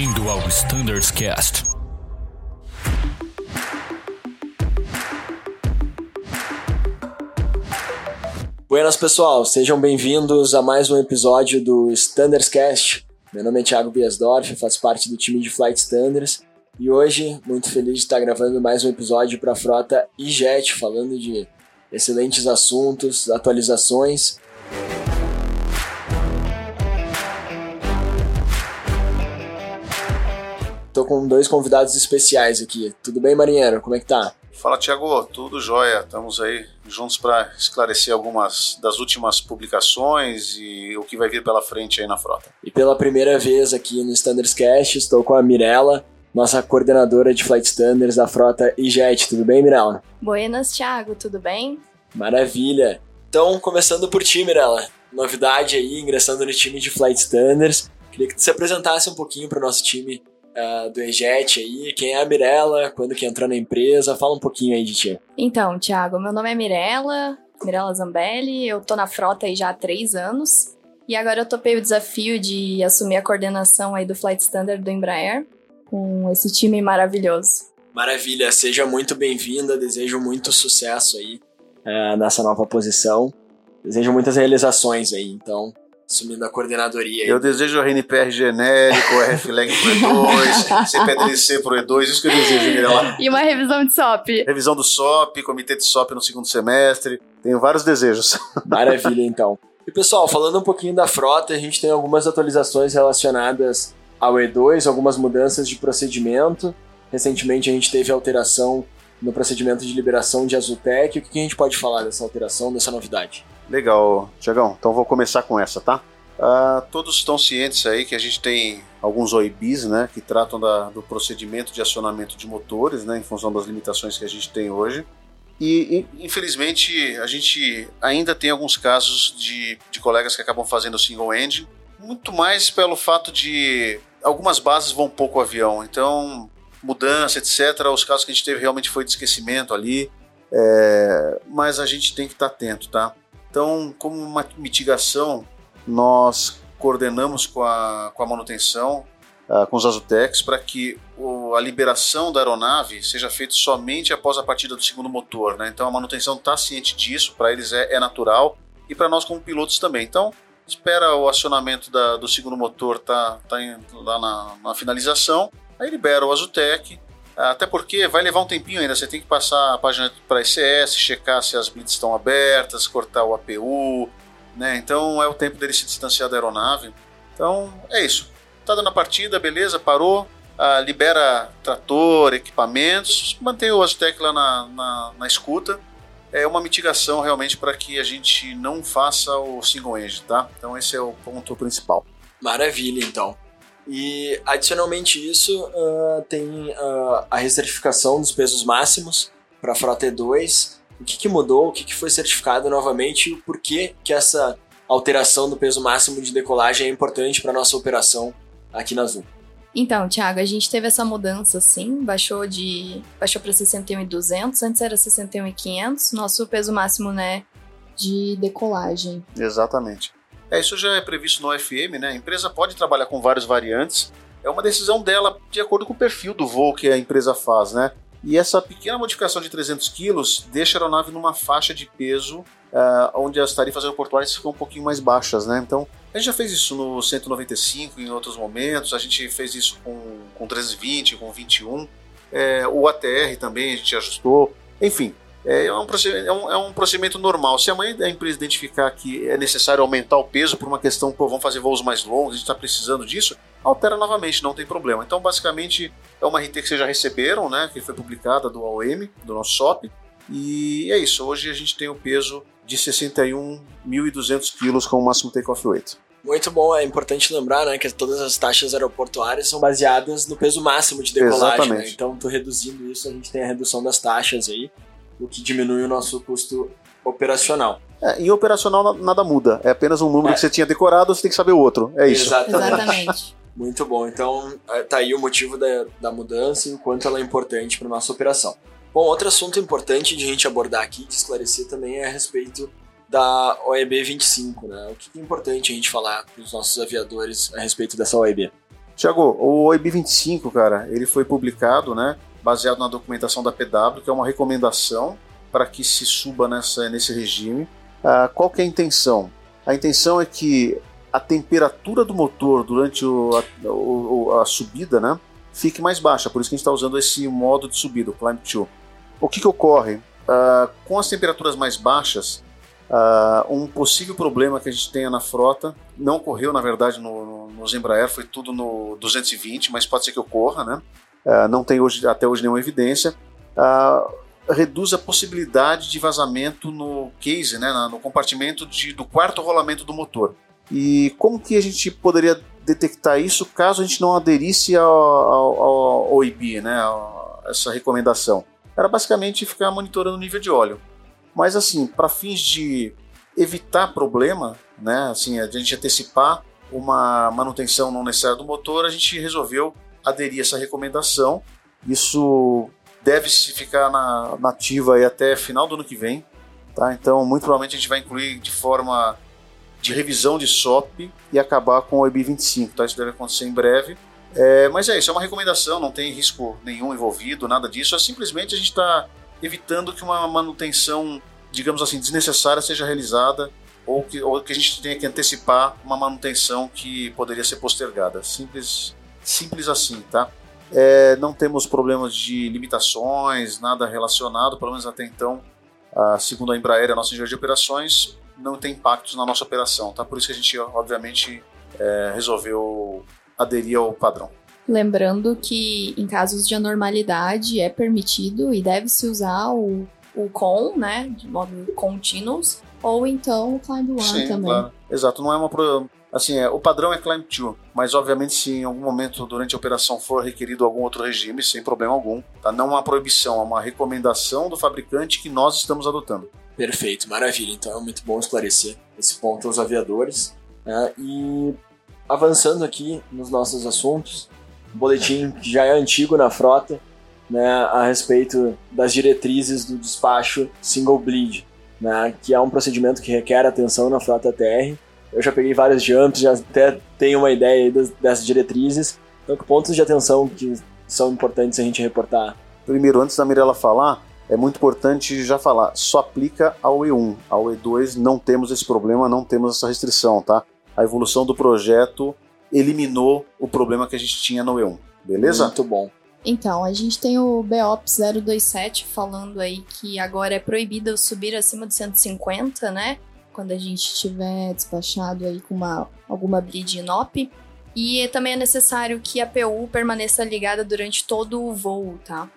Bem-vindo ao Standards Cast. Buenas pessoal, sejam bem-vindos a mais um episódio do Standards Cast. Meu nome é Thiago Biasdorf, faço parte do time de Flight Standards e hoje muito feliz de estar gravando mais um episódio para a frota iJet, falando de excelentes assuntos, atualizações Tô com dois convidados especiais aqui. Tudo bem, marinheiro? Como é que tá? Fala, Tiago. Tudo jóia. Estamos aí juntos para esclarecer algumas das últimas publicações e o que vai vir pela frente aí na frota. E pela primeira vez aqui no Standards Cast, estou com a Mirella, nossa coordenadora de Flight Standards da frota iJet. Tudo bem, Mirella? Buenas, Thiago. Tudo bem? Maravilha. Então, começando por ti, Mirella. Novidade aí, ingressando no time de Flight Standards. Queria que tu se apresentasse um pouquinho para o nosso time uh, do EJET aí, quem é a Mirella, quando que entrou na empresa, fala um pouquinho aí de ti. Então, Thiago, meu nome é Mirella, Mirella Zambelli, eu tô na frota aí já há três anos, e agora eu topei o desafio de assumir a coordenação aí do Flight Standard do Embraer, com esse time maravilhoso. Maravilha, seja muito bem-vinda, desejo muito sucesso aí uh, nessa nova posição, desejo muitas realizações aí, então assumindo a coordenadoria. Eu desejo o RNPR genérico, o RFLEG pro E2, CPDLC pro E2, isso que eu desejo, Mirella. E uma revisão de SOP. Revisão do SOP, comitê de SOP no segundo semestre. Tenho vários desejos. Maravilha, então. E pessoal, falando um pouquinho da frota, a gente tem algumas atualizações relacionadas ao E2, algumas mudanças de procedimento. Recentemente a gente teve alteração no procedimento de liberação de Azutec. O que a gente pode falar dessa alteração, dessa novidade? Legal, Tiagão. Então vou começar com essa, tá? Uh, todos estão cientes aí que a gente tem alguns OIBs, né, que tratam da, do procedimento de acionamento de motores, né, em função das limitações que a gente tem hoje. E, infelizmente, a gente ainda tem alguns casos de, de colegas que acabam fazendo single engine, muito mais pelo fato de algumas bases vão pouco avião, então mudança, etc. Os casos que a gente teve realmente foi de esquecimento ali, é, mas a gente tem que estar atento, tá? Então, como uma mitigação, nós coordenamos com a, com a manutenção, uh, com os Azutecs, para que o, a liberação da aeronave seja feita somente após a partida do segundo motor. Né? Então, a manutenção está ciente disso, para eles é, é natural e para nós, como pilotos, também. Então, espera o acionamento da, do segundo motor tá, tá em, lá na, na finalização, aí libera o Azutec, até porque vai levar um tempinho ainda, você tem que passar a página para ICS, checar se as blitz estão abertas, cortar o APU, né? Então é o tempo dele se distanciar da aeronave. Então é isso. Tá dando a partida, beleza, parou, ah, libera trator, equipamentos, mantém o Aztec lá na, na, na escuta. É uma mitigação realmente para que a gente não faça o single engine, tá? Então esse é o ponto principal. Maravilha, então. E adicionalmente isso, uh, tem uh, a recertificação dos pesos máximos para a frota E2. O que, que mudou, o que, que foi certificado novamente e o porquê que essa alteração do peso máximo de decolagem é importante para nossa operação aqui na Azul. Então, Thiago, a gente teve essa mudança sim, baixou de baixou para 61.200, antes era 61.500, nosso peso máximo, né, de decolagem. Exatamente. É, isso já é previsto no FM, né? A empresa pode trabalhar com várias variantes. É uma decisão dela de acordo com o perfil do voo que a empresa faz, né? E essa pequena modificação de 300 quilos deixa a aeronave numa faixa de peso uh, onde as tarifas aeroportuárias ficam um pouquinho mais baixas, né? Então, a gente já fez isso no 195 em outros momentos, a gente fez isso com, com 320, com 21, é, o ATR também a gente ajustou. Enfim, é, é um, é, um, é um procedimento normal. Se amanhã a empresa identificar que é necessário aumentar o peso por uma questão, pô, vamos fazer voos mais longos, a gente está precisando disso, altera novamente, não tem problema. Então, basicamente, é uma RT que vocês já receberam, né, que foi publicada do AOM, do nosso SOP, e é isso. Hoje a gente tem o peso de 61.200 quilos com o máximo take-off weight. Muito bom, é importante lembrar né, que todas as taxas aeroportuárias são baseadas no peso máximo de decolagem. Né? Então, tô reduzindo isso, a gente tem a redução das taxas aí o que diminui o nosso custo operacional. É, em operacional nada muda, é apenas um número é. que você tinha decorado, você tem que saber o outro, é isso. Exatamente. Exatamente. Muito bom, então é, tá aí o motivo da, da mudança e o quanto ela é importante para nossa operação. Bom, outro assunto importante de a gente abordar aqui, de esclarecer também é a respeito da OEB 25, né? O que é importante a gente falar para os nossos aviadores a respeito dessa OEB? Tiago, o OIB 25, cara, ele foi publicado, né, baseado na documentação da PW, que é uma recomendação para que se suba nessa, nesse regime. Ah, qual que é a intenção? A intenção é que a temperatura do motor durante o, a, o, a, subida né, fique mais baixa, por isso que a gente está usando esse modo de subida, o Climb 2. O que, que ocorre? Uh, com as temperaturas mais baixas, uh, um possível problema que a gente tenha na frota, não ocorreu na verdade no, no, nos Embraer, foi tudo no 220, mas pode ser que ocorra, né? Uh, não tem hoje, até hoje nenhuma evidência. reduz a possibilidade de vazamento no case, né, no compartimento de, do quarto rolamento do motor. E como que a gente poderia detectar isso caso a gente não aderisse ao, ao, ao OIB, né, a essa recomendação? Era basicamente ficar monitorando o nível de óleo. Mas assim, para fins de evitar problema, né, assim, a gente antecipar uma manutenção não necessária do motor, a gente resolveu aderir a essa recomendação. Isso deve se ficar na, nativa aí até final do ano que vem. Tá? Então, muito provavelmente a gente vai incluir de forma de revisão de SOP e acabar com o EB25. Tá? Isso deve acontecer em breve. É, mas é isso, é uma recomendação, não tem risco nenhum envolvido, nada disso. É simplesmente a gente está evitando que uma manutenção, digamos assim, desnecessária seja realizada ou que, ou que a gente tenha que antecipar uma manutenção que poderia ser postergada. Simples, simples assim, tá? É, não temos problemas de limitações, nada relacionado, pelo menos até então, a, segundo a Embraer, a nossa engenharia de operações, não tem impactos na nossa operação, tá? Por isso que a gente, obviamente, é, resolveu aderir ao padrão. Lembrando que em casos de anormalidade é permitido e deve-se usar o, o CON, né, de modo continuous, ou então o Climb One Sim, também. Claro. Exato, não é uma assim, é, o padrão é Climb 2, mas obviamente se em algum momento durante a operação for requerido algum outro regime, sem problema algum, tá? Não uma proibição, é uma recomendação do fabricante que nós estamos adotando. Perfeito, maravilha. Então é muito bom esclarecer esse ponto aos aviadores. Né? E avançando aqui nos nossos assuntos, um boletim que já é antigo na frota, né, a respeito das diretrizes do despacho single bleed, né, que é um procedimento que requer atenção na frota TR. Eu já peguei vários jumps, já até tenho uma ideia das, dessas diretrizes. Então, que pontos de atenção que são importantes a gente reportar? Primeiro, antes da Mirella falar, é muito importante já falar, só aplica ao E1. Ao E2 não temos esse problema, não temos essa restrição, tá? A evolução do projeto eliminou o problema que a gente tinha no E1, beleza? Muito bom. Então, a gente tem o BOPS 027 falando aí que agora é proibido subir acima de 150, né? Quando a gente tiver despachado aí com uma, alguma bleed inop. E também é necessário que a PU permaneça ligada durante todo o voo, tá?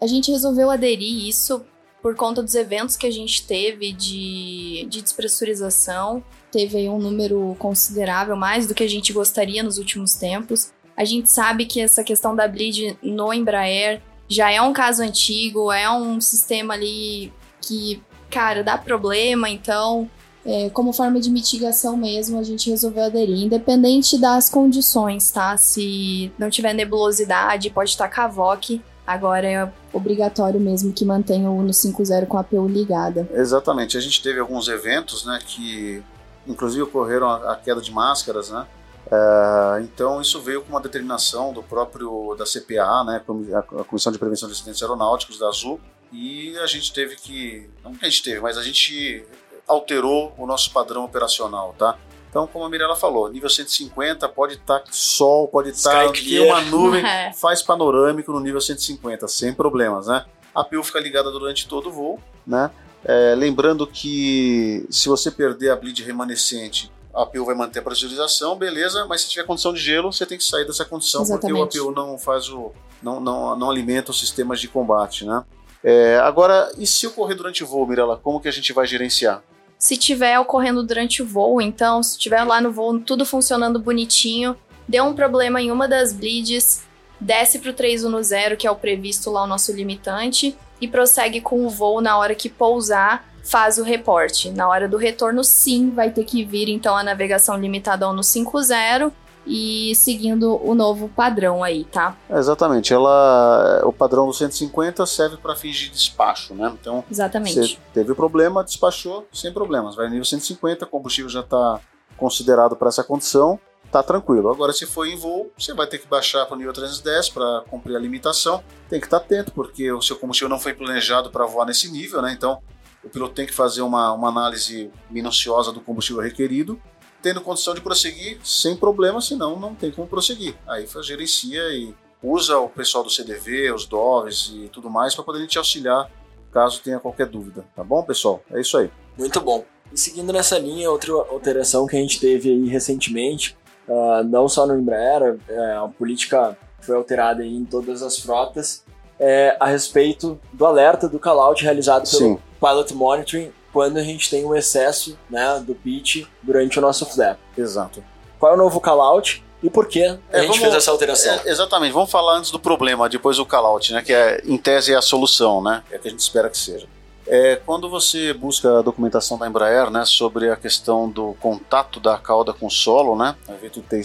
A gente resolveu aderir isso por conta dos eventos que a gente teve de, de despressurização. Teve aí um número considerável, mais do que a gente gostaria nos últimos tempos. A gente sabe que essa questão da bleed no Embraer já é um caso antigo, é um sistema ali que, cara, dá problema, então, é, como forma de mitigação mesmo, a gente resolveu aderir, independente das condições, tá? Se não tiver nebulosidade, pode estar cavoque, Agora é obrigatório mesmo que mantenha o Uno 5.0 com a APU ligada. Exatamente. A gente teve alguns eventos, né, que inclusive ocorreram a, queda de máscaras, né? É, então isso veio com uma determinação do próprio da CPA, né, a Comissão de Prevenção de Acidentes Aeronáuticos da Azul, e a gente teve que, não que a gente teve, mas a gente alterou o nosso padrão operacional, tá? Então, como a Mirella falou, nível 150 pode estar tá sol, pode estar tá, uma nuvem, é. faz panorâmico no nível 150, sem problemas, né? A PIL fica ligada durante todo o voo, né? É, lembrando que se você perder a bleed remanescente, a APU vai manter a pressurização, beleza, mas se tiver condição de gelo, você tem que sair dessa condição, Exatamente. porque o APU não faz o. não, não, não alimenta os sistemas de combate, né? É, agora, e se ocorrer durante o voo, Mirella, como que a gente vai gerenciar? se tiver ocorrendo durante o voo. Então, se tiver lá no voo tudo funcionando bonitinho, deu um problema em uma das bleeds, desce para o 310, que é o previsto lá o nosso limitante, e prossegue com o voo na hora que pousar, faz o reporte. Na hora do retorno, sim, vai ter que vir então a navegação limitada ao no 50 e seguindo o novo padrão aí, tá? exatamente. Ela, o padrão do 150 serve para fins de despacho, né? Então, exatamente. Você teve problema, despachou sem problemas. Vai nível 150, o combustível já está considerado para essa condição tá tranquilo. Agora, se for em voo, você vai ter que baixar para o nível 310 para cumprir a limitação. Tem que estar tá atento, porque o seu combustível não foi planejado para voar nesse nível, né? Então, o piloto tem que fazer uma, uma análise minuciosa do combustível requerido, tendo condição de prosseguir sem problema, senão não tem como prosseguir. Aí gerencia e usa o pessoal do CDV, os DOVs e tudo mais para poder te auxiliar caso tenha qualquer dúvida. Tá bom, pessoal? É isso aí. Muito bom. E seguindo nessa linha, outra alteração que a gente teve aí recentemente, uh, não só no Embraer, é, a política foi alterada em todas as frotas, é a respeito do alerta do callout realizado pelo Sim. Pilot Monitoring quando a gente tem um excesso né, do pitch durante o nosso flap. Exato. Qual é o novo callout? e por que a é, gente vamos, fez essa alteração. É, exatamente, vamos falar antes do problema, depois do callout, né, que é, em tese é a solução, né, é o que a gente espera que seja. É, quando você busca a documentação da Embraer né, sobre a questão do contato da cauda com o solo, né,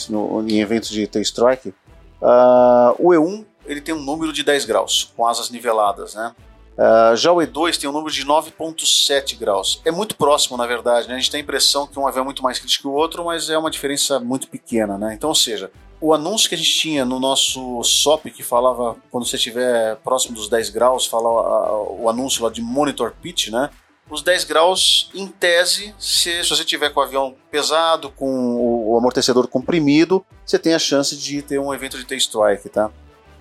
no, em eventos de T-Strike, uh, o E1 ele tem um número de 10 graus, com asas niveladas. Né? Uh, já o E2 tem um número de 9,7 graus. É muito próximo, na verdade. Né? A gente tem a impressão que um avião é muito mais crítico que o outro, mas é uma diferença muito pequena. Né? Então, ou seja, o anúncio que a gente tinha no nosso SOP, que falava quando você estiver próximo dos 10 graus, fala o anúncio lá de monitor pitch, né? Os 10 graus, em tese, se, se você tiver com o avião pesado, com o, o amortecedor comprimido, você tem a chance de ter um evento de T-strike, tá?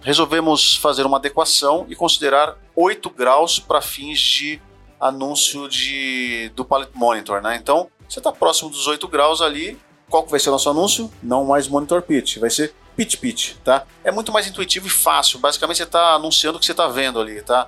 Resolvemos fazer uma adequação e considerar 8 graus para fins de anúncio de, do Pallet Monitor. Né? Então, você está próximo dos 8 graus ali. Qual que vai ser o nosso anúncio? Não mais Monitor Pitch, vai ser Pitch Pitch. Tá? É muito mais intuitivo e fácil. Basicamente, você está anunciando o que você está vendo ali. Tá?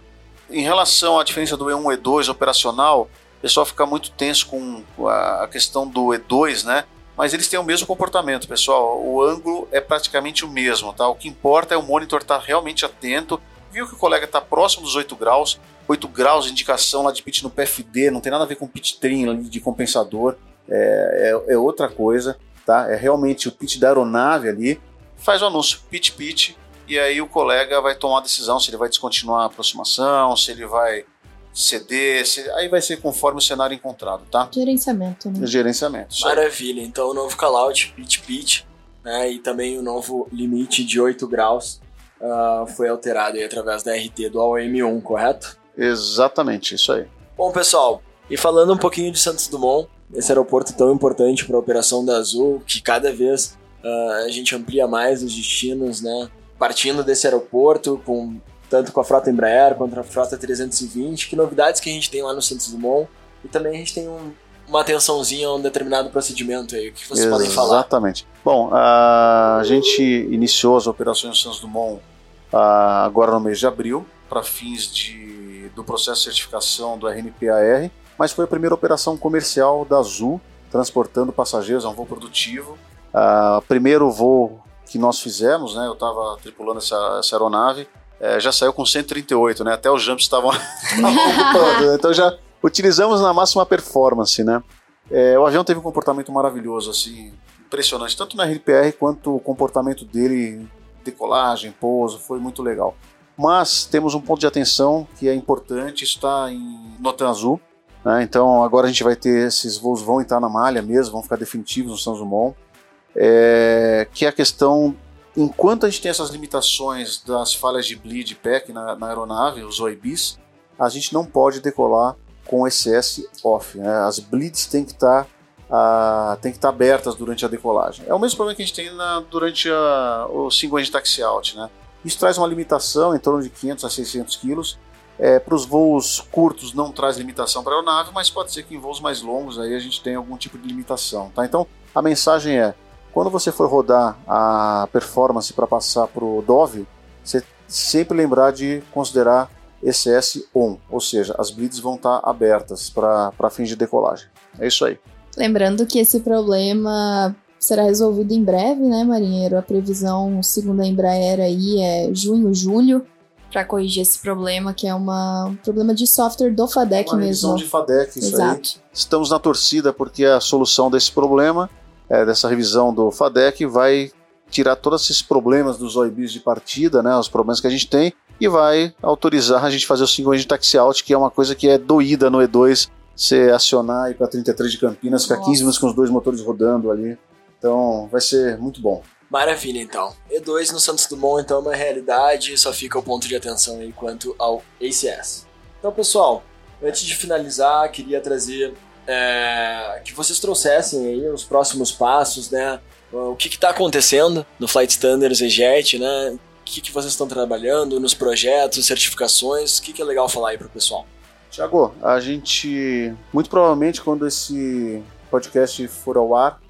Em relação à diferença do E1 e E2 operacional, o pessoal fica muito tenso com a questão do E2, né? Mas eles têm o mesmo comportamento, pessoal. O ângulo é praticamente o mesmo, tá? O que importa é o monitor estar tá realmente atento. Viu que o colega está próximo dos 8 graus, 8 graus indicação lá de pitch no PFD, não tem nada a ver com pitch trim de compensador, é, é, é, outra coisa, tá? É realmente o pitch da aeronave ali. Faz o anúncio pitch pitch e aí o colega vai tomar a decisão se ele vai descontinuar a aproximação, se ele vai CD, aí vai ser conforme o cenário encontrado, tá? Gerenciamento, né? Gerenciamento. Maravilha, então o novo callout, pitch pitch, né, e também o novo limite de 8 graus uh, foi alterado aí através da RT do AOM1, correto? Exatamente, isso aí. Bom, pessoal, e falando um pouquinho de Santos Dumont, esse aeroporto tão importante para a operação da Azul, que cada vez uh, a gente amplia mais os destinos, né? Partindo desse aeroporto, com tanto com a frota Embraer quanto a frota 320, que novidades que a gente tem lá no Santos Dumont, e também a gente tem um, uma atençãozinha a um determinado procedimento aí, o que vocês podem falar? Exatamente. Bom, a gente iniciou as operações Santos Dumont agora no mês de abril, para fins de, do processo de certificação do RNPAR, mas foi a primeira operação comercial da Azul, transportando passageiros a um voo produtivo. Uh, primeiro voo que nós fizemos, né, eu estava tripulando essa, essa aeronave, é, já saiu com 138, né? Até os jumps estavam ocupando. Né? Então já utilizamos na máxima performance, né? É, o avião teve um comportamento maravilhoso, assim, impressionante, tanto na RPR quanto o comportamento dele, decolagem, pouso, foi muito legal. Mas temos um ponto de atenção que é importante, está em Notan Azul, né? então agora a gente vai ter esses voos vão entrar na malha mesmo, vão ficar definitivos no São Dumont, é, que é a questão enquanto a gente tem essas limitações das falhas de bleed pack na, na aeronave, os OIBs, a gente não pode decolar com SS off. Né? As bleeds têm que estar tá, uh, tem que estar tá abertas durante a decolagem. É o mesmo problema que a gente tem na, durante a, o single engine taxi out. Né? Isso traz uma limitação em torno de 500 a 600 quilos. É, para os voos curtos não traz limitação para a aeronave, mas pode ser que em voos mais longos aí a gente tenha algum tipo de limitação. Tá? Então a mensagem é quando você for rodar a performance para passar para o Dove, você sempre lembrar de considerar ECS on, ou seja, as bleeds vão estar tá abertas para fins de decolagem. É isso aí. Lembrando que esse problema será resolvido em breve, né, marinheiro? A previsão, segundo a Embraer, aí é junho, julho, para corrigir esse problema, que é uma, um problema de software do FADEC uma mesmo. de FADEC, isso Exato. aí. Estamos na torcida porque a solução desse problema é, dessa revisão do FADEC vai tirar todos esses problemas dos OIBs de partida, né, os problemas que a gente tem, e vai autorizar a gente fazer o single engine taxi out, que é uma coisa que é doída no E2, você acionar e para 33 de Campinas, ficar 15 minutos com os dois motores rodando ali. Então vai ser muito bom. Maravilha, então. E2 no Santos Dumont, então, é uma realidade, só fica o ponto de atenção aí quanto ao ACS. Então, pessoal, antes de finalizar, queria trazer é, que vocês trouxessem aí os próximos passos, né? O que está acontecendo no Flight Standards e JET, né? O que, que vocês estão trabalhando nos projetos, certificações, o que, que é legal falar aí para o pessoal? Tiago, a gente, muito provavelmente, quando esse podcast for ao ar,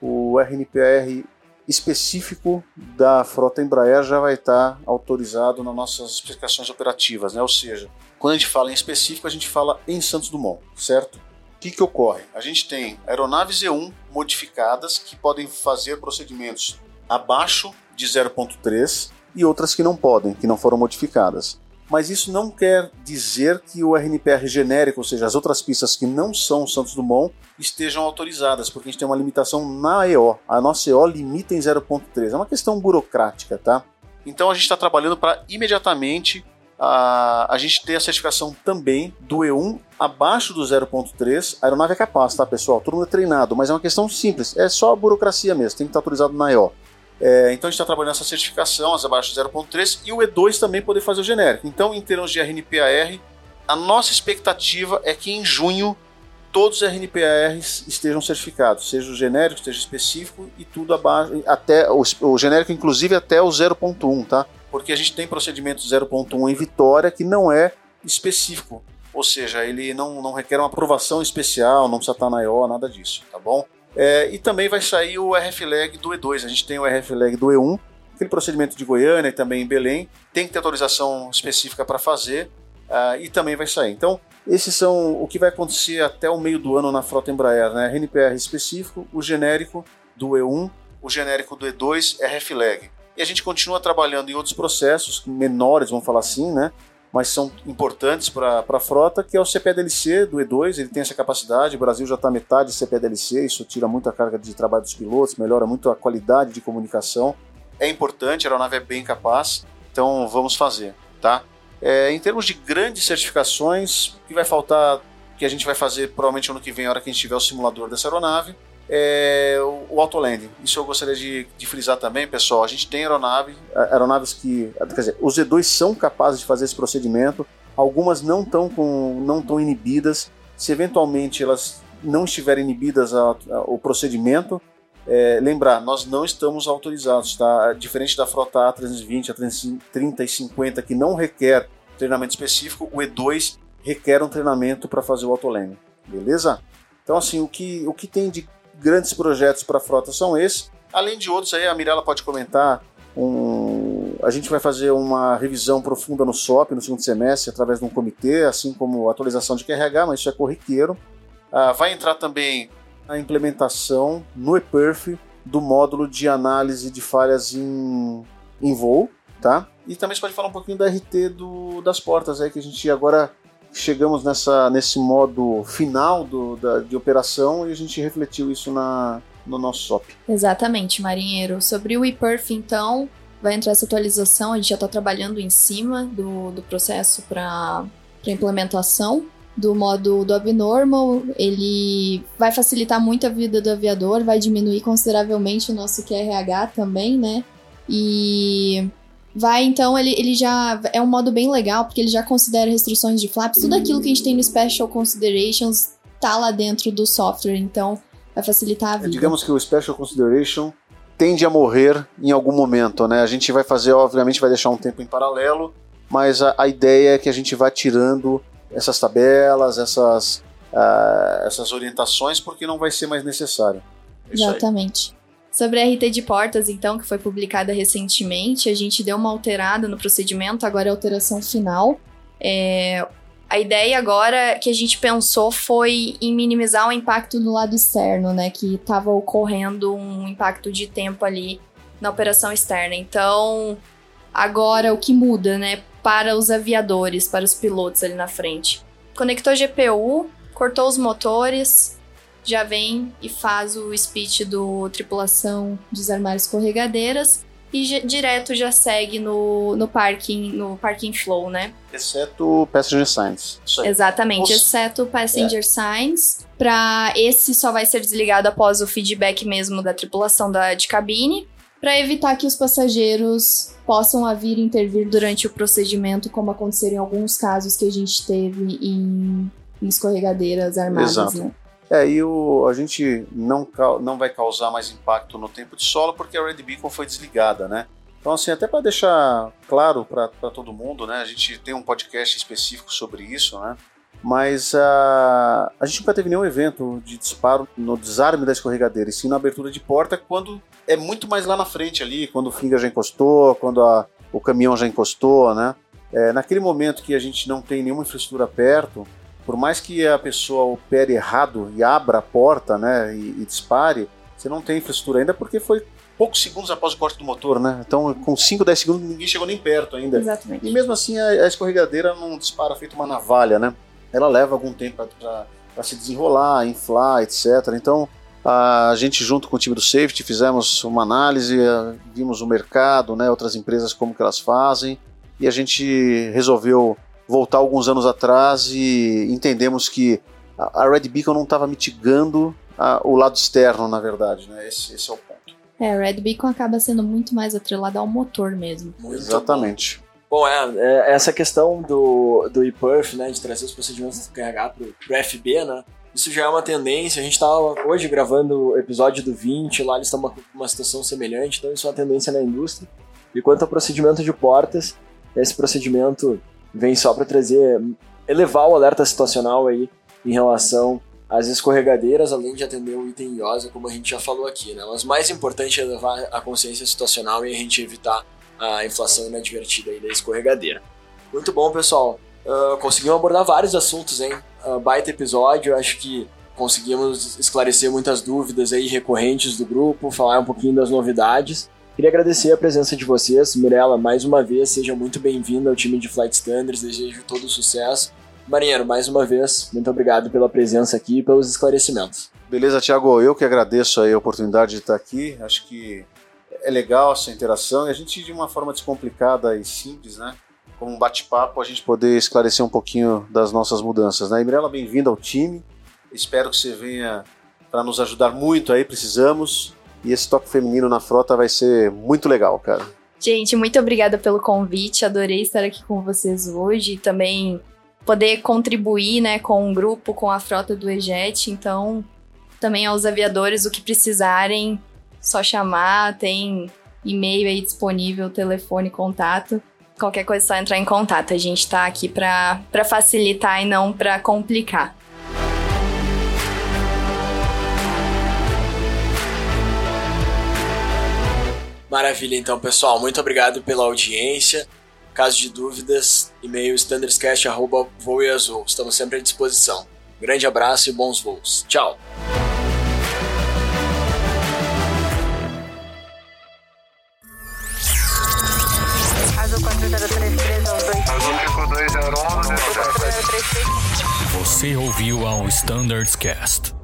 o RNPR específico da frota Embraer já vai estar autorizado nas nossas explicações operativas, né? Ou seja, quando a gente fala em específico, a gente fala em Santos Dumont, certo? O que, que ocorre? A gente tem aeronaves E1 modificadas que podem fazer procedimentos abaixo de 0.3 e outras que não podem, que não foram modificadas mas isso não quer dizer que o RNPR genérico, ou seja, as outras pistas que não são Santos Dumont, estejam autorizadas, porque a gente tem uma limitação na EO. A nossa EO limita em 0.3. É uma questão burocrática, tá? Então a gente está trabalhando para imediatamente a, a gente ter a certificação também do E1 abaixo do 0.3. A aeronave é capaz, tá, pessoal? Todo mundo é treinado, mas é uma questão simples. É só a burocracia mesmo, tem que estar autorizado na EO. É, então a gente está trabalhando essa certificação, as abaixo de 0.3, e o E2 também poder fazer o genérico. Então, em termos de RNPAR, a nossa expectativa é que em junho todos os RNPARs estejam certificados, seja o genérico, seja específico e tudo abaixo, até o, o genérico inclusive até o 0.1, tá? Porque a gente tem procedimento 0.1 em Vitória que não é específico, ou seja, ele não, não requer uma aprovação especial, não precisa estar na IO, nada disso, tá bom? É, e também vai sair o RFLEG do E2. A gente tem o RFLEG do E1, aquele procedimento de Goiânia e também em Belém. Tem que ter autorização específica para fazer uh, e também vai sair. Então, esses são o que vai acontecer até o meio do ano na frota Embraer, né? RNPR específico, o genérico do E1, o genérico do E2, RFLEG. E a gente continua trabalhando em outros processos menores, vamos falar assim, né? mas são importantes para a frota, que é o CPDLC do E2, ele tem essa capacidade, o Brasil já está metade CPDLC, isso tira muita carga de trabalho dos pilotos, melhora muito a qualidade de comunicação, é importante, a aeronave é bem capaz, então vamos fazer, tá? É, em termos de grandes certificações, o que vai faltar, que a gente vai fazer provavelmente ano que vem, a hora que a gente tiver o simulador dessa aeronave, é o autolanding. Isso eu gostaria de, de, frisar também, pessoal. A gente tem aeronave, aeronaves que, quer dizer, os Z2 são capazes de fazer esse procedimento. Algumas não estão não estão inibidas. Se eventualmente elas não estiverem inibidas ao procedimento, é, lembrar, nós não estamos autorizados, tá? Diferente da frota A320, A330 e 50 que não requer treinamento específico, o E2 requer um treinamento para fazer o autolanding, beleza? Então assim, o que, o que tem de grandes projetos para a frota são esses. Além de outros aí, a Mirella pode comentar. Um, a gente vai fazer uma revisão profunda no SOP no segundo semestre através de um comitê, assim como atualização de QRH, mas isso é corriqueiro. Ah, vai entrar também a implementação no ePerf do módulo de análise de falhas em, em voo, tá? E também você pode falar um pouquinho da RT do, das portas aí que a gente agora chegamos nessa, nesse modo final do, da, de operação e a gente refletiu isso na, no nosso SOP. Exatamente, marinheiro. Sobre o ePerf, então, vai entrar essa atualização, a gente já está trabalhando em cima do, do processo para implementação do modo do Abnormal, ele vai facilitar muito a vida do aviador, vai diminuir consideravelmente o nosso QRH também, né? E Vai, então, ele, ele já. É um modo bem legal, porque ele já considera restrições de flaps. Tudo aquilo que a gente tem no Special Considerations tá lá dentro do software, então vai facilitar a vida. Digamos que o Special Consideration tende a morrer em algum momento, né? A gente vai fazer, obviamente, vai deixar um tempo em paralelo, mas a, a ideia é que a gente vá tirando essas tabelas, essas, uh, essas orientações, porque não vai ser mais necessário. É Exatamente. Sobre a RT de portas, então, que foi publicada recentemente, a gente deu uma alterada no procedimento, agora é alteração final. É, a ideia agora que a gente pensou foi em minimizar o impacto no lado externo, né? Que estava ocorrendo um impacto de tempo ali na operação externa. Então, agora o que muda, né? Para os aviadores, para os pilotos ali na frente. Conectou GPU, cortou os motores, já vem e faz o speech do tripulação desarmar escorregadeiras e direto já segue no, no parking no parking flow, né? Exceto passenger signs. Exatamente, Nossa. exceto passenger é. signs. Para esse só vai ser desligado após o feedback mesmo da tripulação da, de cabine, para evitar que os passageiros possam vir intervir durante o procedimento, como aconteceram em alguns casos que a gente teve em, em escorregadeiras armadas, Exato. né? É, e o, a gente não, não vai causar mais impacto no tempo de solo porque a Red Beacon foi desligada, né? Então, assim, até para deixar claro para todo mundo, né? A gente tem um podcast específico sobre isso, né? Mas uh, a gente nunca teve nenhum evento de disparo no desarme da escorregadeira, e sim na abertura de porta, quando é muito mais lá na frente ali, quando o Finger já encostou, quando a, o caminhão já encostou, né? É, naquele momento que a gente não tem nenhuma infraestrutura perto, por mais que a pessoa opere errado e abra a porta, né, e, e dispare, você não tem infraestrutura ainda porque foi poucos segundos após o corte do motor, né? Então, com 5, 10 segundos, ninguém chegou nem perto ainda. Exatamente. E mesmo assim, a, a escorregadeira não dispara feito uma navalha, né? Ela leva algum tempo para se desenrolar, inflar, etc. Então, a gente, junto com o time do Safety, fizemos uma análise, vimos o mercado, né, outras empresas, como que elas fazem, e a gente resolveu voltar alguns anos atrás e entendemos que a Red Beacon não estava mitigando a, o lado externo, na verdade, né? Esse, esse é o ponto. É, a Red Beacon acaba sendo muito mais atrelada ao motor mesmo. Muito Exatamente. Bom, é, é, essa questão do, do ePerf, né, de trazer os procedimentos de carregar para o FB, né, isso já é uma tendência. A gente está hoje gravando o episódio do 20, lá eles estão com uma situação semelhante, então isso é uma tendência na indústria. E quanto ao procedimento de portas, esse procedimento vem só para trazer, elevar o alerta situacional aí em relação às escorregadeiras, além de atender o item IOSA, como a gente já falou aqui, né? Mas mais importante é levar a consciência situacional e a gente evitar a inflação inadvertida aí da escorregadeira. Muito bom, pessoal. Uh, conseguimos abordar vários assuntos, hein? Uh, baita episódio, acho que conseguimos esclarecer muitas dúvidas aí recorrentes do grupo, falar um pouquinho das novidades. Queria agradecer a presença de vocês. Mirella, mais uma vez, seja muito bem-vinda ao time de Flight Standards, desejo todo o sucesso. Marinheiro, mais uma vez, muito obrigado pela presença aqui e pelos esclarecimentos. Beleza, Thiago, eu que agradeço a oportunidade de estar aqui. Acho que é legal essa interação e a gente, de uma forma descomplicada e simples, né? Como um bate-papo, a gente poder esclarecer um pouquinho das nossas mudanças. Né? Mirella, bem-vinda ao time. Espero que você venha para nos ajudar muito aí, precisamos. E esse toque feminino na frota vai ser muito legal, cara. Gente, muito obrigada pelo convite. Adorei estar aqui com vocês hoje e também poder contribuir, né, com o grupo, com a frota do EJET. Então, também aos aviadores, o que precisarem, só chamar, tem e-mail aí disponível, telefone, contato. Qualquer coisa é só entrar em contato. A gente está aqui para facilitar e não para complicar. Maravilha, então, pessoal. Muito obrigado pela audiência. Caso de dúvidas, e-mail standardscast.voeazul. Estamos sempre à disposição. Grande abraço e bons voos. Tchau! Você ouviu ao Standards Cast.